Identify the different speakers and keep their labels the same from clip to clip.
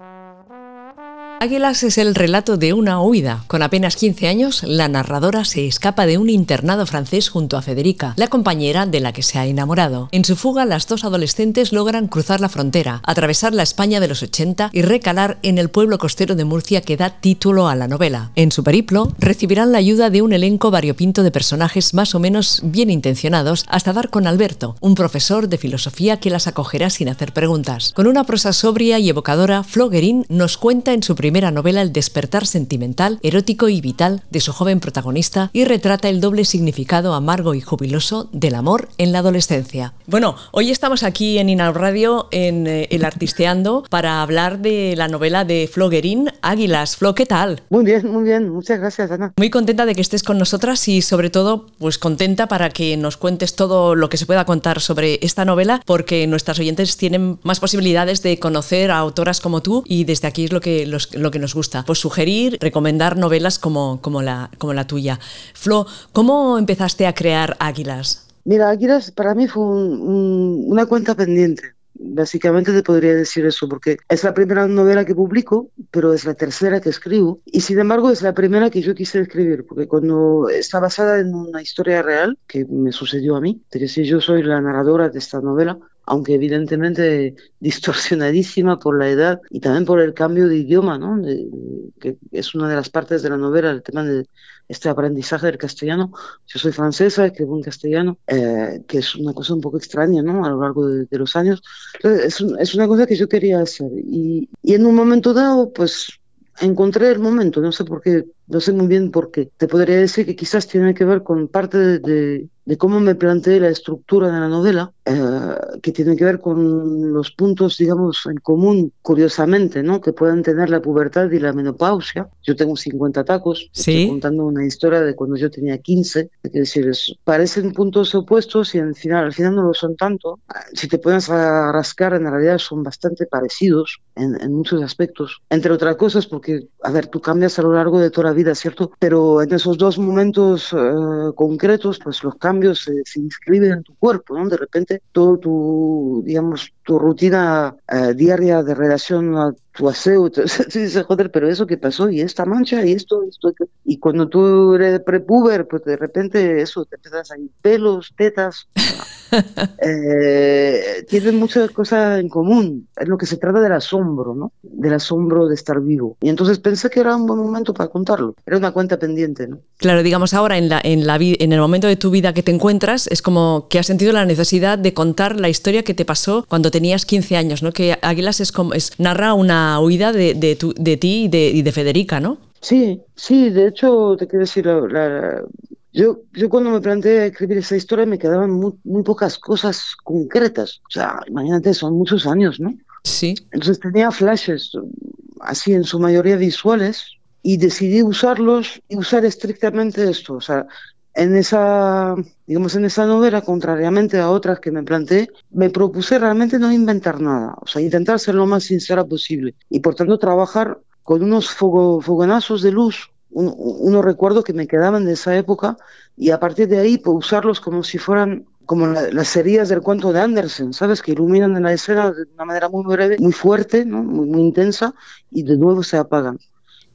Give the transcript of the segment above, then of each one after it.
Speaker 1: Mm-hmm. Águilas es el relato de una huida. Con apenas 15 años, la narradora se escapa de un internado francés junto a Federica, la compañera de la que se ha enamorado. En su fuga, las dos adolescentes logran cruzar la frontera, atravesar la España de los 80 y recalar en el pueblo costero de Murcia que da título a la novela. En su periplo, recibirán la ayuda de un elenco variopinto de personajes más o menos bien intencionados hasta dar con Alberto, un profesor de filosofía que las acogerá sin hacer preguntas. Con una prosa sobria y evocadora, Flo Guerin nos cuenta en su primera novela el despertar sentimental, erótico y vital de su joven protagonista y retrata el doble significado amargo y jubiloso del amor en la adolescencia. Bueno, hoy estamos aquí en Inal Radio en eh, El Artisteando para hablar de la novela de Flo Guerin, Águilas. Flo, ¿qué tal?
Speaker 2: Muy bien, muy bien. Muchas gracias, Ana.
Speaker 1: Muy contenta de que estés con nosotras y sobre todo, pues contenta para que nos cuentes todo lo que se pueda contar sobre esta novela porque nuestras oyentes tienen más posibilidades de conocer a autoras como tú y desde aquí es lo que los, lo que nos gusta, pues sugerir, recomendar novelas como, como, la, como la tuya. Flo, ¿cómo empezaste a crear Águilas?
Speaker 2: Mira, Águilas para mí fue una cuenta pendiente. Básicamente te podría decir eso, porque es la primera novela que publico, pero es la tercera que escribo, y sin embargo es la primera que yo quise escribir, porque cuando está basada en una historia real que me sucedió a mí, es decir, yo soy la narradora de esta novela, aunque evidentemente distorsionadísima por la edad y también por el cambio de idioma, ¿no? que es una de las partes de la novela, el tema de este aprendizaje del castellano. Yo soy francesa, escribo en castellano, eh, que es una cosa un poco extraña, ¿no? A lo largo de, los años. es, es, una cosa que yo quería hacer. Y, y en un momento dado, pues encontré el momento, no sé por qué, no sé muy bien por qué. Te podría decir que quizás tiene que ver con parte de, de cómo me planteé la estructura de la novela, eh, que tiene que ver con los puntos, digamos, en común, curiosamente, ¿no? Que pueden tener la pubertad y la menopausia. Yo tengo 50 tacos, estoy contando una historia de cuando yo tenía 15, es decir, parecen puntos opuestos y al final, al final no lo son tanto. Si te pones a rascar, en realidad son bastante parecidos en, en muchos aspectos, entre otras cosas porque, a ver, tú cambias a lo largo de toda la vida, ¿cierto? Pero en esos dos momentos eh, concretos, pues los cambios se, se, inscriben en tu cuerpo, ¿no? De repente todo tu, digamos, tu rutina eh, diaria de relación a tu aseo, tú dices, joder, pero eso que pasó y esta mancha y esto, esto, y cuando tú eres prepuber, pues de repente eso, te empiezas a ir pelos, tetas, eh, tienen muchas cosas en común, es lo que se trata del asombro, ¿no? Del asombro de estar vivo. Y entonces pensé que era un buen momento para contarlo, era una cuenta pendiente, ¿no?
Speaker 1: Claro, digamos ahora en, la, en, la, en el momento de tu vida que te encuentras, es como que has sentido la necesidad de contar la historia que te pasó cuando tenías 15 años, ¿no? Que Águilas es como, es, narra una huida de, de, tu, de ti y de, y de, Federica, ¿no?
Speaker 2: Sí, sí, de hecho, te quiero decir, la, yo, yo cuando me planteé escribir esa historia me quedaban muy, muy, pocas cosas concretas. O sea, imagínate, son muchos años, ¿no?
Speaker 1: Sí.
Speaker 2: Entonces tenía flashes, así en su mayoría visuales, y decidí usarlos y usar estrictamente esto. O sea, en esa, digamos, en esa novela, contrariamente a otras que me planteé, me propuse realmente no inventar nada, o sea, intentar ser lo más sincera posible y por tanto trabajar con unos fogonazos de luz, unos recuerdos que me quedaban de esa época y a partir de ahí pues, usarlos como si fueran como las series del cuento de Andersen, ¿sabes? Que iluminan la escena de una manera muy breve, muy fuerte, muy intensa y de nuevo se apagan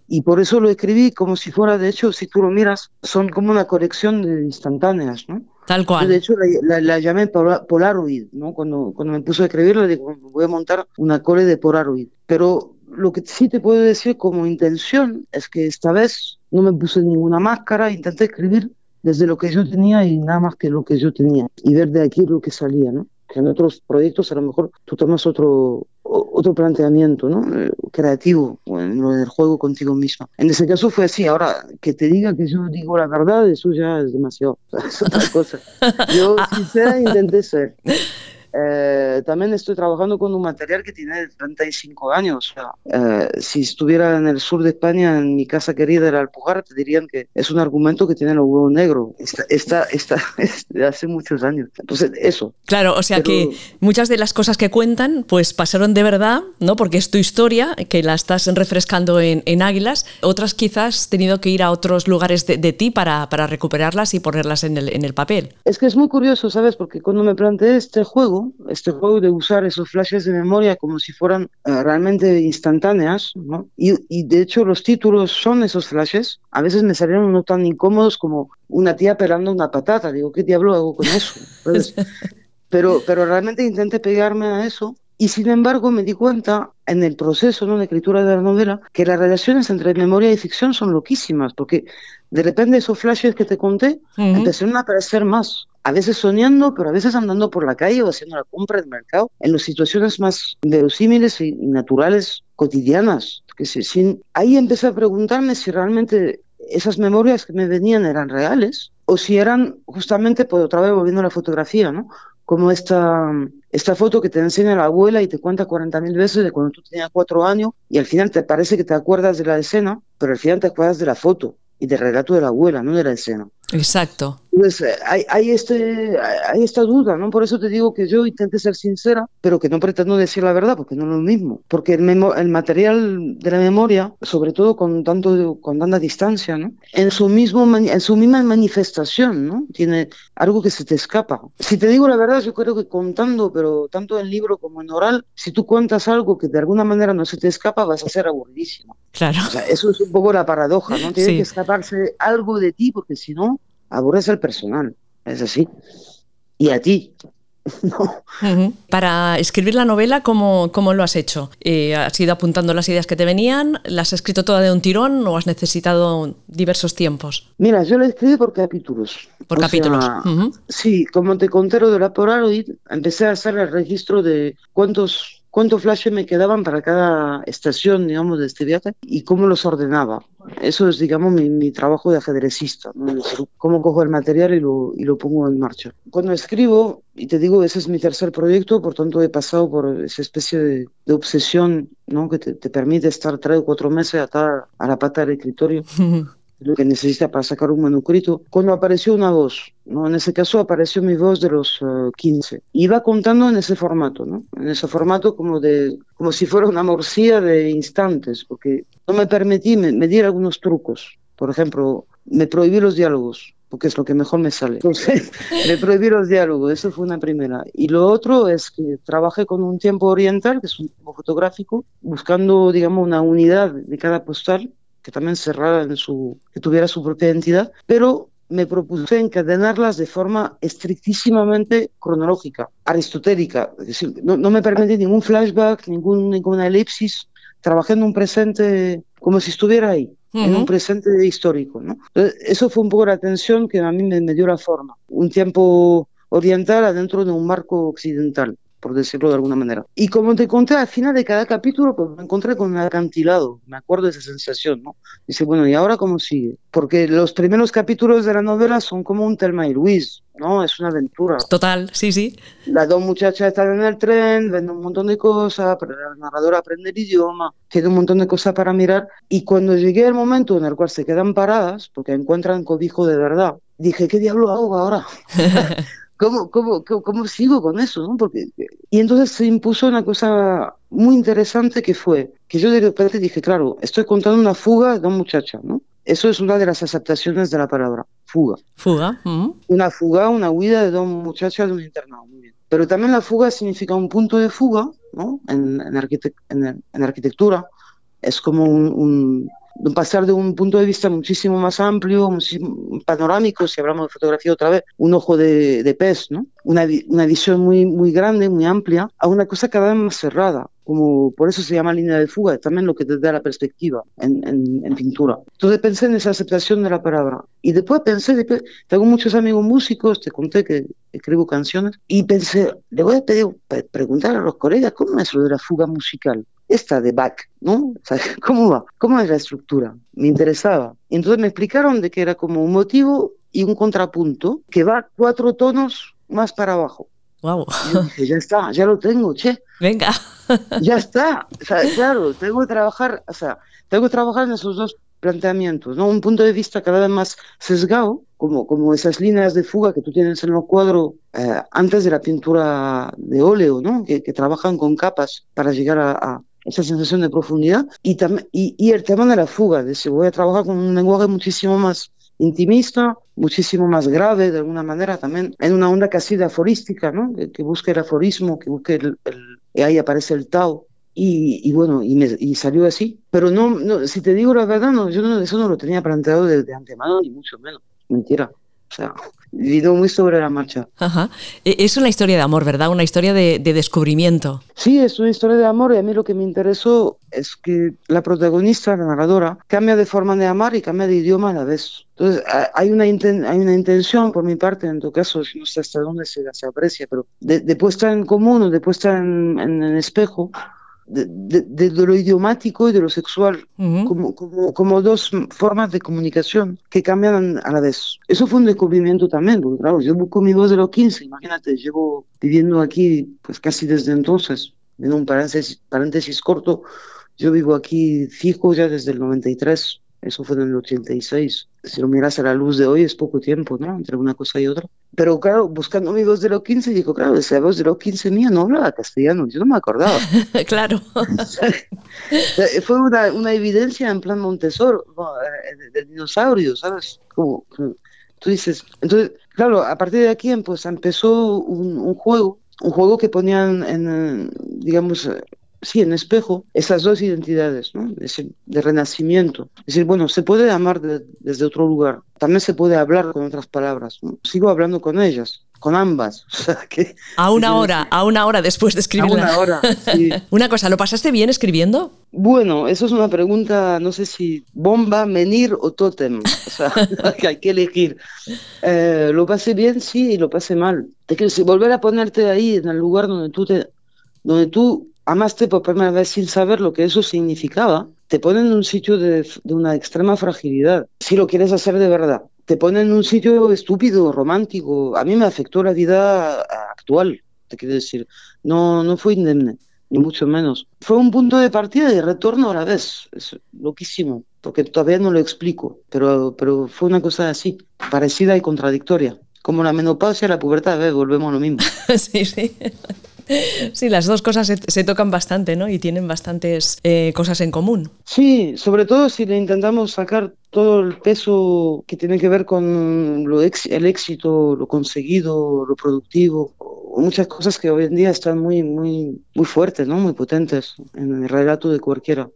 Speaker 2: y por eso lo escribí como si fuera, de hecho, si tú lo miras, son como una colección de instantáneas, ¿no?
Speaker 1: Tal cual.
Speaker 2: Yo, de hecho, la, la, llamé Polaroid, ¿no? Cuando, cuando me puse a escribirla, digo, voy a montar una cole de Polaroid. Pero lo que sí te puedo decir como intención es que esta vez no me puse ninguna máscara, intenté escribir desde lo que yo tenía y nada más que lo que yo tenía y ver de aquí lo que salía, ¿no? Que en otros proyectos a lo mejor tú tomas otro, otro planteamiento ¿no? Eh, creativo en lo del juego contigo mismo. En ese caso fue así. Ahora, que te diga que yo digo la verdad, eso ya es demasiado. Es otra cosa. Yo, sincera, intenté ser. Eh, también estoy trabajando con un material que tiene 35 años. O sea, eh, si estuviera en el sur de España, en mi casa querida de Alpujar, te dirían que es un argumento que tiene el huevo negro. Está, está, de hace muchos años. Entonces, eso.
Speaker 1: Claro, o sea que muchas de las cosas que cuentan, pues pasaron de verdad, ¿no? Porque es tu historia, que la estás refrescando en, en Águilas. Otras quizás has tenido que ir a otros lugares de, de ti para, para, recuperarlas y ponerlas en el, en el papel.
Speaker 2: Es que es muy curioso, ¿sabes? Porque cuando me planteé este juego, este juego de usar esos flashes de memoria como si fueran eh, realmente instantáneas, ¿no? Y, y, de hecho los títulos son esos flashes. A veces me salieron no tan incómodos como una tía pelando una patata. Digo, ¿qué diablo hago con eso? pero, pero realmente intenté pegarme a eso y sin embargo me di cuenta en el proceso ¿no? de escritura de la novela que las relaciones entre memoria y ficción son loquísimas, porque de repente esos flashes que te conté empezaron a aparecer más, a veces soñando, pero a veces andando por la calle o haciendo la compra del mercado, en las situaciones más verosímiles y naturales cotidianas. Que sin... Ahí empecé a preguntarme si realmente esas memorias que me venían eran reales o si eran justamente, por otra vez volviendo a la fotografía, ¿no? como esta, esta foto que te enseña la abuela y te cuenta 40.000 veces de cuando tú tenías cuatro años y al final te parece que te acuerdas de la escena, pero al final te acuerdas de la foto y del relato de la abuela, no de la escena.
Speaker 1: Exacto.
Speaker 2: Pues hay, hay, este, hay esta duda, ¿no? Por eso te digo que yo intenté ser sincera, pero que no pretendo decir la verdad, porque no es lo mismo. Porque el, el material de la memoria, sobre todo con, tanto, con tanta distancia, ¿no? En su, mismo, en su misma manifestación, ¿no? Tiene algo que se te escapa. Si te digo la verdad, yo creo que contando, pero tanto en libro como en oral, si tú cuentas algo que de alguna manera no se te escapa, vas a ser aburridísimo.
Speaker 1: Claro.
Speaker 2: O sea, eso es un poco la paradoja, ¿no? Tiene que escaparse algo de ti, porque si no, aburres al personal, es así. Y a ti. No.
Speaker 1: Para escribir la novela, ¿cómo, cómo lo has hecho? Eh, ¿Has ido apuntando las ideas que te venían? ¿Las has escrito toda de un tirón o has necesitado diversos tiempos?
Speaker 2: Mira, yo la escribí por capítulos.
Speaker 1: Por capítulos.
Speaker 2: Sí, como te conté lo de la Polaroid, empecé a hacer el registro de cuántos cuántos flashes me quedaban para cada estación, digamos, de este viaje y cómo los ordenaba. Eso es, digamos, mi, trabajo de ajedrecista, cómo cojo el material y lo, pongo en marcha. Cuando escribo, y te digo, ese es mi tercer proyecto, por tanto he pasado por esa especie de, obsesión ¿no? que te, te, permite estar tres o cuatro meses atada a la pata del escritorio. lo que necesita para sacar un manuscrito, cuando apareció una voz, ¿no? En ese caso apareció mi voz de los 15. Eh, Iba contando en ese formato, ¿no? En ese formato como de como si fuera una morcilla de instantes, porque no me permití medir algunos trucos. Por ejemplo, me prohibí los diálogos, porque es lo que mejor me sale. Entonces, me prohibí los diálogos, eso fue una primera. Y lo otro es que trabajé con un tiempo oriental, que es un tiempo fotográfico, buscando, digamos, una unidad de cada postal que también cerrara en su, que tuviera su propia identidad, pero me propuse encadenarlas de forma estrictísimamente cronológica, aristotélica, es decir, no, me permití ningún flashback, ningún, ninguna elipsis, trabajé en un presente como si estuviera ahí, en un presente histórico. ¿no? eso fue un poco la tensión que a mí me, me dio la forma, un tiempo oriental adentro de un marco occidental por decirlo de alguna manera. Y como te conté, al final de cada capítulo pues, me encontré con un acantilado, me acuerdo de esa sensación, ¿no? Dice, bueno, ¿y ahora cómo sigue? Porque los primeros capítulos de la novela son como un Telma y Luis, ¿no? Es una aventura.
Speaker 1: Total, sí, sí.
Speaker 2: Las dos muchachas están en el tren, ven un montón de cosas, pero la narradora aprende el idioma, tiene un montón de cosas para mirar. Y cuando llegué al momento en el cual se quedan paradas, porque encuentran cobijo de verdad, dije, ¿qué diablo hago ahora? ¿Cómo, cómo, cómo, sigo con eso? ¿no? Porque, y entonces se impuso una cosa muy interesante que fue que yo de repente dije, claro, estoy contando una fuga de una muchacha, ¿no? Eso es una de las aceptaciones de la palabra, fuga.
Speaker 1: Fuga.
Speaker 2: Una fuga, una huida de dos muchachas de un internado, muy bien. Pero también la fuga significa un punto de fuga, ¿no? En, en, en, arquitectura es como un pasar de un punto de vista muchísimo más amplio, panorámico, si hablamos de fotografía otra vez, un ojo de, pez, ¿no? Una, visión muy, muy grande, muy amplia, a una cosa cada vez más cerrada, como por eso se llama línea de fuga, también lo que te da la perspectiva en, en, pintura. Entonces pensé en esa aceptación de la palabra. Y después pensé, tengo muchos amigos músicos, te conté que escribo canciones, y pensé, le voy a pedir, preguntar a los colegas, ¿cómo es lo de la fuga musical? Esta de Bach, ¿no? ¿Cómo va? ¿Cómo es la estructura? Me interesaba. Entonces me explicaron de que era como un motivo y un contrapunto que va cuatro tonos más para abajo.
Speaker 1: Wow.
Speaker 2: dije, ya está, ya lo tengo, che.
Speaker 1: Venga.
Speaker 2: ya está. O sea, claro, tengo que trabajar, o sea, tengo que trabajar en esos dos planteamientos, ¿no? Un punto de vista cada vez más sesgado, como, como esas líneas de fuga que tú tienes en los cuadros eh, antes de la pintura de óleo, ¿no? Que, trabajan con capas para llegar a esa sensación de profundidad y, y, y, el tema de la fuga, de si voy a trabajar con un lenguaje muchísimo más intimista, muchísimo más grave de alguna manera también, en una onda casi de aforística, ¿no? que, busque el aforismo, que busque el, y ahí aparece el Tao. Y, bueno, y, me, y, salió así. Pero no, no, si te digo la verdad, no, yo no, eso no lo tenía planteado de, de antemano, ni mucho menos. Mentira. O sea, vino muy sobre la marcha.
Speaker 1: Ajá. E, es una historia de amor, ¿verdad? Una historia de, de, descubrimiento.
Speaker 2: Sí, es una historia de amor y a mí lo que me interesó es que la protagonista, la narradora, cambia de forma de amar y cambia de idioma a la vez. Entonces, hay una, hay una intención por mi parte, en tu caso, no sé hasta dónde se, se aprecia, pero de, de, puesta en común o de puesta en, en el espejo de, lo idiomático y de lo sexual, como, como, como, dos formas de comunicación que cambian a la vez. Eso fue un descubrimiento también, porque claro, yo busco mi voz de los 15, imagínate, llevo viviendo aquí pues casi desde entonces, en un paréntesis, paréntesis corto, yo vivo aquí fijo ya desde el 93 eso fue en el 86. Si lo miras a la luz de hoy es poco tiempo, ¿no? Entre una cosa y otra. Pero claro, buscando mi voz de los 15, digo, claro, esa voz de los 15 mía no hablaba castellano, yo no me acordaba.
Speaker 1: claro.
Speaker 2: fue una, una, evidencia en plan Montessor, eh, del dinosaurio, ¿sabes? Como, tú dices. Entonces, claro, a partir de aquí pues, empezó un, un juego, un juego que ponían en, digamos, sí, en espejo, esas dos identidades, ¿no? de, renacimiento. Es decir, bueno, se puede amar desde otro lugar, también se puede hablar con otras palabras. Sigo hablando con ellas, con ambas.
Speaker 1: a una hora, a una hora después de escribirla.
Speaker 2: A una hora, sí.
Speaker 1: una cosa, ¿lo pasaste bien escribiendo?
Speaker 2: Bueno, eso es una pregunta, no sé si bomba, menir o tótem. O sea, que hay que elegir. Eh, lo pasé bien, sí, y lo pasé mal. Es que si volver a ponerte ahí en el lugar donde tú te, donde tú amaste por primera vez sin saber lo que eso significaba, te ponen en un sitio de, una extrema fragilidad, si lo quieres hacer de verdad. Te ponen en un sitio estúpido, romántico. A mí me afectó la vida actual, te quiero decir. No, no fue indemne, ni mucho menos. Fue un punto de partida y retorno a la vez. Es loquísimo, porque todavía no lo explico, pero, pero fue una cosa así, parecida y contradictoria. Como la menopausia la pubertad, ¿ves? volvemos a lo mismo.
Speaker 1: sí, sí. Sí, las dos cosas se, tocan bastante, ¿no? Y tienen bastantes eh, cosas en común.
Speaker 2: Sí, sobre todo si le intentamos sacar todo el peso que tiene que ver con lo el éxito, lo conseguido, lo productivo, muchas cosas que hoy en día están muy, muy, muy fuertes, ¿no? Muy potentes en el relato de cualquiera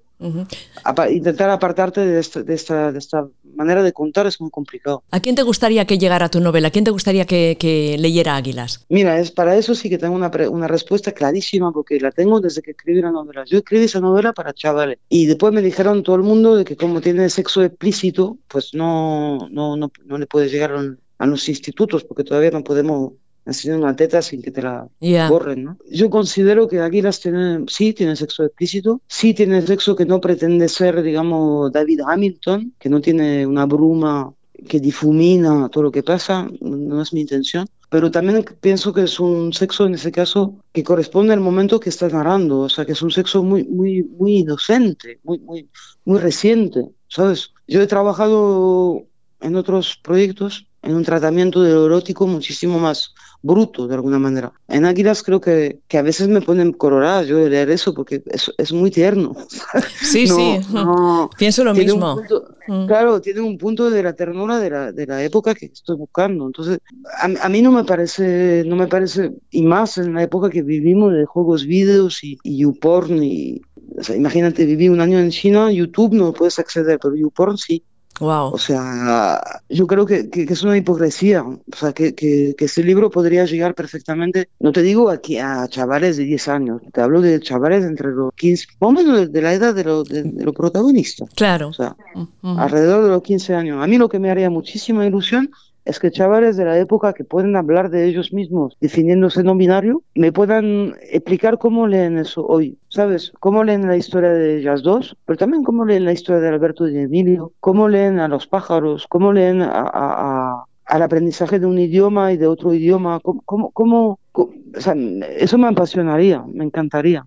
Speaker 2: intentar apartarte de esta, de, esta, de esta, manera de contar es muy complicado.
Speaker 1: ¿A quién te gustaría que llegara tu novela? ¿A quién te gustaría que, que leyera Águilas?
Speaker 2: Mira, es para eso sí que tengo una, una, respuesta clarísima porque la tengo desde que escribí la novela. Yo escribí esa novela para chavales y después me dijeron todo el mundo de que como tiene sexo explícito, pues no, no, no, no le puede llegar a los institutos porque todavía no podemos enseñar una teta sin que te la borren, ¿no? Yo considero que Águilas tiene, sí tiene sexo explícito, sí tiene sexo que no pretende ser, digamos, David Hamilton, que no tiene una bruma que difumina todo lo que pasa, no es mi intención, pero también pienso que es un sexo en ese caso que corresponde al momento que estás narrando, o sea, que es un sexo muy muy muy inocente, muy muy muy reciente, ¿sabes? Yo he trabajado en otros proyectos en un tratamiento de lo erótico muchísimo más bruto de alguna manera. En Águilas creo que, que a veces me ponen colorada yo de leer eso porque es, es muy tierno.
Speaker 1: Sí, sí, pienso lo mismo.
Speaker 2: Mm. Claro, tiene un punto de la ternura de la, de la época que estoy buscando. Entonces, a, a, mí no me parece, no me parece, y más en la época que vivimos de juegos vídeos y, y YouPorn y, o sea, imagínate, viví un año en China, YouTube no puedes acceder, pero YouPorn sí.
Speaker 1: Wow.
Speaker 2: O sea, yo creo que, que, es una hipocresía. O sea, que, que, ese libro podría llegar perfectamente, no te digo aquí a chavales de 10 años, te hablo de chavales entre los 15, más o menos de la edad de los de, de lo protagonistas.
Speaker 1: Claro.
Speaker 2: O sea, alrededor de los 15 años. A mí lo que me haría muchísima ilusión es que chavales de la época que pueden hablar de ellos mismos definiéndose no binario, me puedan explicar cómo leen eso hoy, ¿sabes? Cómo leen la historia de ellas dos, pero también cómo leen la historia de Alberto y de Emilio, cómo leen a los pájaros, cómo leen a, al aprendizaje de un idioma y de otro idioma, cómo, cómo, cómo o sea, eso me apasionaría, me encantaría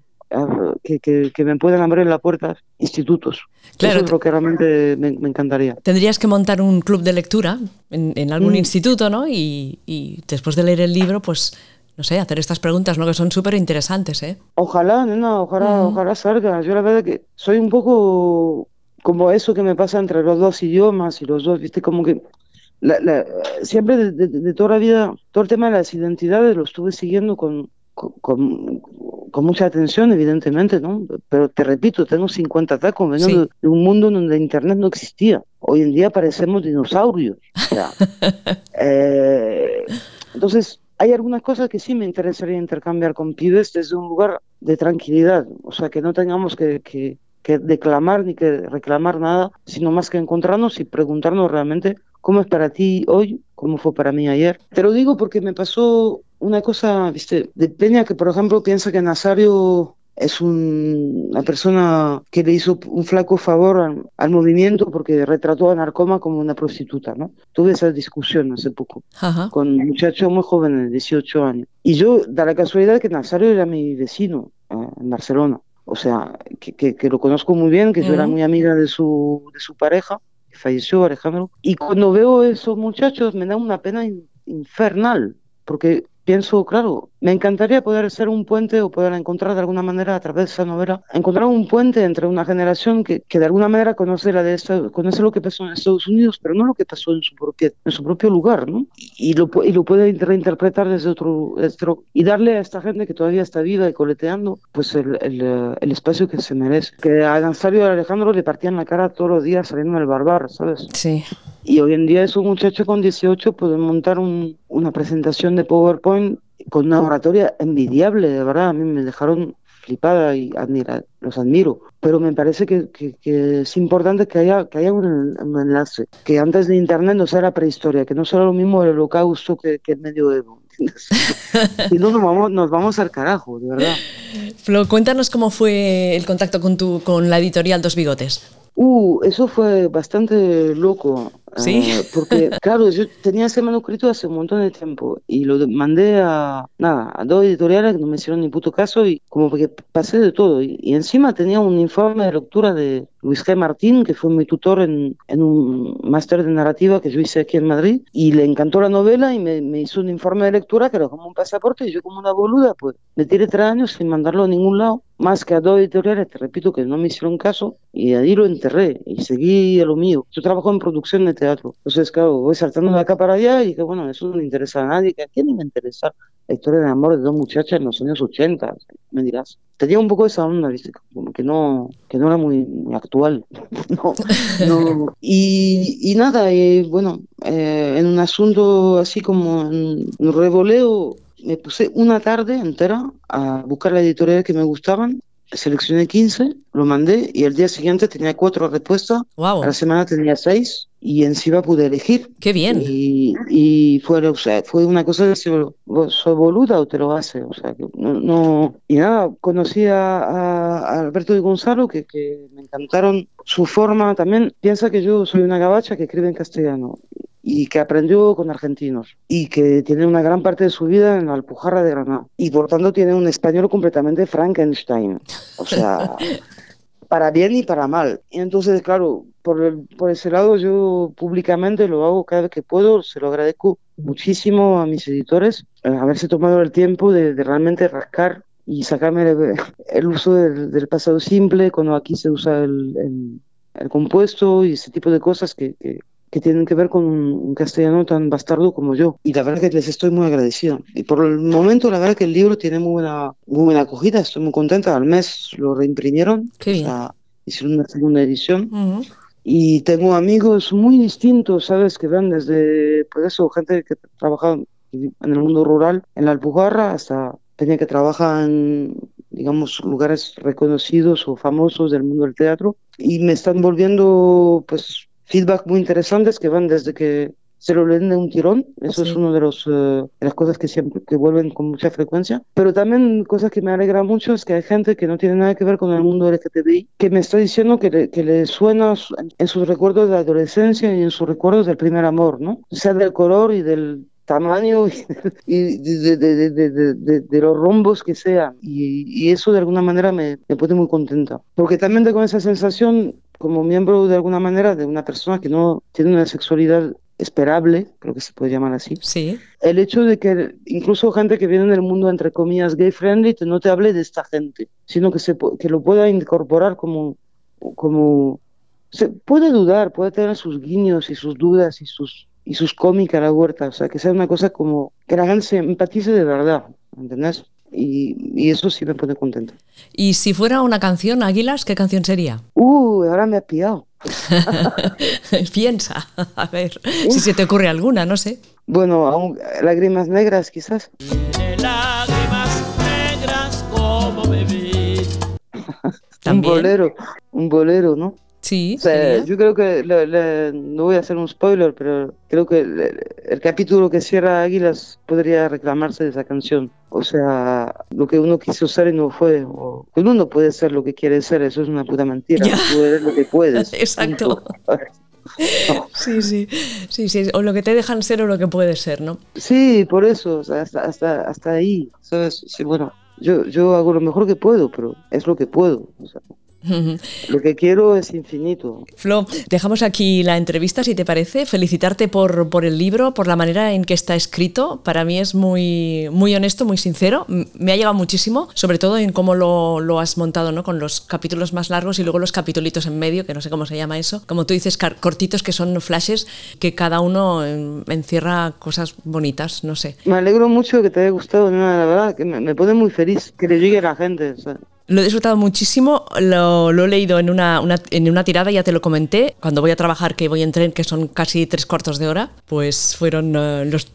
Speaker 2: que, que, me puedan abrir la puerta institutos. Claro, Eso es lo que realmente me, encantaría.
Speaker 1: Tendrías que montar un club de lectura en, en algún mm. instituto, ¿no? Y, y, después de leer el libro, pues, no sé, hacer estas preguntas, ¿no? Que son súper interesantes, ¿eh?
Speaker 2: Ojalá, no, ojalá, ojalá salga. Yo la verdad que soy un poco como eso que me pasa entre los dos idiomas y los dos, viste, como que siempre de, toda la vida, todo el tema de las identidades lo estuve siguiendo con, con, con, mucha atención, evidentemente, ¿no? Pero te repito, tengo 50 tacos, vengo de, un mundo donde Internet no existía. Hoy en día parecemos dinosaurios. Eh, entonces, hay algunas cosas que sí me interesaría intercambiar con pibes desde un lugar de tranquilidad, o sea, que no tengamos que, que, que declamar ni que reclamar nada, sino más que encontrarnos y preguntarnos realmente cómo es para ti hoy, cómo fue para mí ayer. Te lo digo porque me pasó una cosa, viste, de Peña que por ejemplo piensa que Nazario es una persona que le hizo un flaco favor al, movimiento porque retrató a Narcoma como una prostituta, ¿no? Tuve esa discusión hace poco con un muchacho muy joven, de 18 años. Y yo, da la casualidad que Nazario era mi vecino eh, en Barcelona. O sea, que, que, lo conozco muy bien, que yo era muy amiga de su, de su pareja, que falleció Alejandro. Y cuando veo esos muchachos me da una pena infernal, porque pienso, claro, me encantaría poder ser un puente o poder encontrar de alguna manera a través de esa novela, encontrar un puente entre una generación que, que de alguna manera conoce, la de esta, conoce lo que pasó en Estados Unidos, pero no lo que pasó en su, propio, en su propio lugar, ¿no? Y lo, y lo puede reinterpretar desde otro, y darle a esta gente que todavía está viva y coleteando, pues el, el, el espacio que se merece. Que a Nazario y a Alejandro le partían la cara todos los días saliendo del barbar, ¿sabes?
Speaker 1: Sí.
Speaker 2: Y hoy en día es un muchacho con 18 puede montar un, una presentación de PowerPoint con una oratoria envidiable, de verdad. A mí me dejaron flipada y admira, los admiro. Pero me parece que, que, es importante que haya, que haya un, enlace. Que antes de Internet no sea la prehistoria, que no sea lo mismo el holocausto que, que el medioevo. si no, nos vamos, nos vamos al carajo, de verdad.
Speaker 1: Flo, cuéntanos cómo fue el contacto con, tu, con la editorial Dos Bigotes.
Speaker 2: Uh, eso fue bastante loco.
Speaker 1: Sí.
Speaker 2: Eh, porque, claro, yo tenía ese manuscrito hace un montón de tiempo y lo mandé a, nada, a dos editoriales que no me hicieron ni puto caso y como que pasé de todo. Y, encima tenía un informe de lectura de Luis G. Martín, que fue mi tutor en, en un máster de narrativa que yo hice aquí en Madrid, y le encantó la novela y me, me, hizo un informe de lectura que era como un pasaporte y yo como una boluda, pues me tiré tres años sin mandarlo a ningún lado, más que a dos editoriales, te repito que no me hicieron caso, y ahí lo enterré y seguí a lo mío. Yo trabajo en producción de teatro. Entonces, claro, voy saltando de acá para allá y que bueno, eso no le interesa a nadie. ¿A quién le va a interesar la historia de amor de dos muchachas en los años 80? Me dirás. Tenía un poco esa onda, ¿viste? Como que no, que no era muy, actual. no, no. Y, y, nada, y bueno, eh, en un asunto así como en un revoleo, me puse una tarde entera a buscar la editorial que me gustaban seleccioné 15, lo mandé y el día siguiente tenía cuatro respuestas.
Speaker 1: Wow.
Speaker 2: A la semana tenía seis y encima pude elegir.
Speaker 1: ¡Qué bien!
Speaker 2: Y, y fue, o sea, fue una cosa de si soy boluda o te lo hace. O sea, que no, no... Y nada, conocí a, a Alberto y Gonzalo, que, que me encantaron su forma también. Piensa que yo soy una gabacha que escribe en castellano y que aprendió con argentinos y que tiene una gran parte de su vida en la Alpujarra de Granada y por tanto tiene un español completamente Frankenstein, o sea, para bien y para mal. Y entonces, claro, por, por ese lado yo públicamente lo hago cada vez que puedo, se lo agradezco muchísimo a mis editores eh, haberse tomado el tiempo de, realmente rascar y sacarme el, uso del, pasado simple cuando aquí se usa el, el, compuesto y ese tipo de cosas que tienen que ver con un castellano tan bastardo como yo. Y la verdad que les estoy muy agradecido. Y por el momento, la verdad que el libro tiene muy buena, muy buena acogida, estoy muy contenta. Al mes lo reimprimieron,
Speaker 1: Qué bien.
Speaker 2: hicieron una segunda edición. Y tengo amigos muy distintos, ¿sabes? Que van desde, pues eso, gente que trabaja en el mundo rural, en la Alpujarra, hasta gente que trabaja en, digamos, lugares reconocidos o famosos del mundo del teatro. Y me están volviendo, pues, feedback muy interesantes que van desde que se lo leen de un tirón, eso es una de, los, eh, de las cosas que siempre que vuelven con mucha frecuencia, pero también cosas que me alegra mucho es que hay gente que no tiene nada que ver con el mundo LGTBI, que me está diciendo que le, que le suena en sus recuerdos de adolescencia y en sus recuerdos del primer amor, ¿no? sea del color y del tamaño y, de, de, de, de, los rombos que sean. Y, y, eso de alguna manera me, me pone muy contenta. Porque también tengo esa sensación como miembro de alguna manera de una persona que no tiene una sexualidad esperable, creo que se puede llamar así.
Speaker 1: Sí.
Speaker 2: El hecho de que incluso gente que viene del mundo, entre comillas, gay friendly, no te hable de esta gente, sino que, se, que lo pueda incorporar como, como... Se puede dudar, puede tener sus guiños y sus dudas y sus y sus cómicas a la huerta, o sea, que sea una cosa como que la gente se empatice de verdad, ¿entendés? Y, y, eso sí me pone contento.
Speaker 1: ¿Y si fuera una canción, Águilas, qué canción sería?
Speaker 2: Uh, ahora me ha pillado.
Speaker 1: Piensa, a ver, si se te ocurre alguna, no sé.
Speaker 2: Bueno, aún, lágrimas negras quizás.
Speaker 3: Lágrimas negras como bebé.
Speaker 2: un bolero, un bolero, ¿no?
Speaker 1: Sí.
Speaker 2: O sea, yo creo que, no voy a hacer un spoiler, pero creo que el, el, capítulo que cierra Águilas podría reclamarse de esa canción. O sea, lo que uno quiso ser y no fue. O, uno no puede ser lo que quiere ser, eso es una puta mentira.
Speaker 1: Ya.
Speaker 2: Tú eres lo que puedes.
Speaker 1: Exacto. Sí, sí, sí, sí, o lo que te dejan ser o lo que puedes ser, ¿no?
Speaker 2: Sí, por eso, o sea, hasta, hasta, hasta ahí, ¿sabes? Sí, bueno, yo, yo hago lo mejor que puedo, pero es lo que puedo, o sea, lo que quiero es infinito.
Speaker 1: Flo, dejamos aquí la entrevista, si te parece. Felicitarte por, por el libro, por la manera en que está escrito. Para mí es muy, muy honesto, muy sincero. Me ha llegado muchísimo, sobre todo en cómo lo, lo has montado, ¿no? Con los capítulos más largos y luego los capítulos en medio, que no sé cómo se llama eso. Como tú dices, cortitos que son flashes que cada uno encierra cosas bonitas, no sé.
Speaker 2: Me alegro mucho que te haya gustado, la verdad, que me, me pone muy feliz que le llegue a la gente. O sea.
Speaker 1: Lo he disfrutado muchísimo, lo, he leído en una, en una tirada, ya te lo comenté, cuando voy a trabajar, que voy en tren, que son casi tres cuartos de hora, pues fueron uh, los,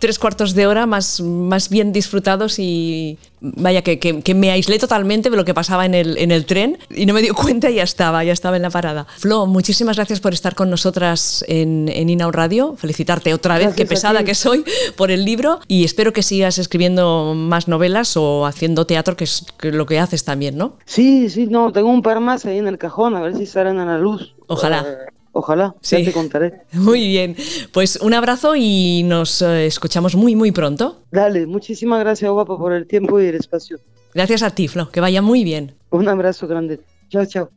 Speaker 1: tres cuartos de hora más, más bien disfrutados y vaya que, que, que, me aislé totalmente de lo que pasaba en el, en el tren y no me dio cuenta y ya estaba, ya estaba en la parada. Flo, muchísimas gracias por estar con nosotras en, en Inau Radio, felicitarte otra vez,
Speaker 2: gracias
Speaker 1: qué pesada que soy, por el libro y espero que sigas escribiendo más novelas o haciendo teatro, que es lo que haces también, ¿no?
Speaker 2: Sí, sí, no, tengo un par más ahí en el cajón, a ver si salen a la luz.
Speaker 1: Ojalá.
Speaker 2: Ojalá, sí. ya te contaré.
Speaker 1: Muy bien, pues un abrazo y nos eh, escuchamos muy, muy pronto.
Speaker 2: Dale, muchísimas gracias, guapo, por el tiempo y el espacio.
Speaker 1: Gracias a ti, Flo, que vaya muy bien.
Speaker 2: Un abrazo grande. Chao, chao.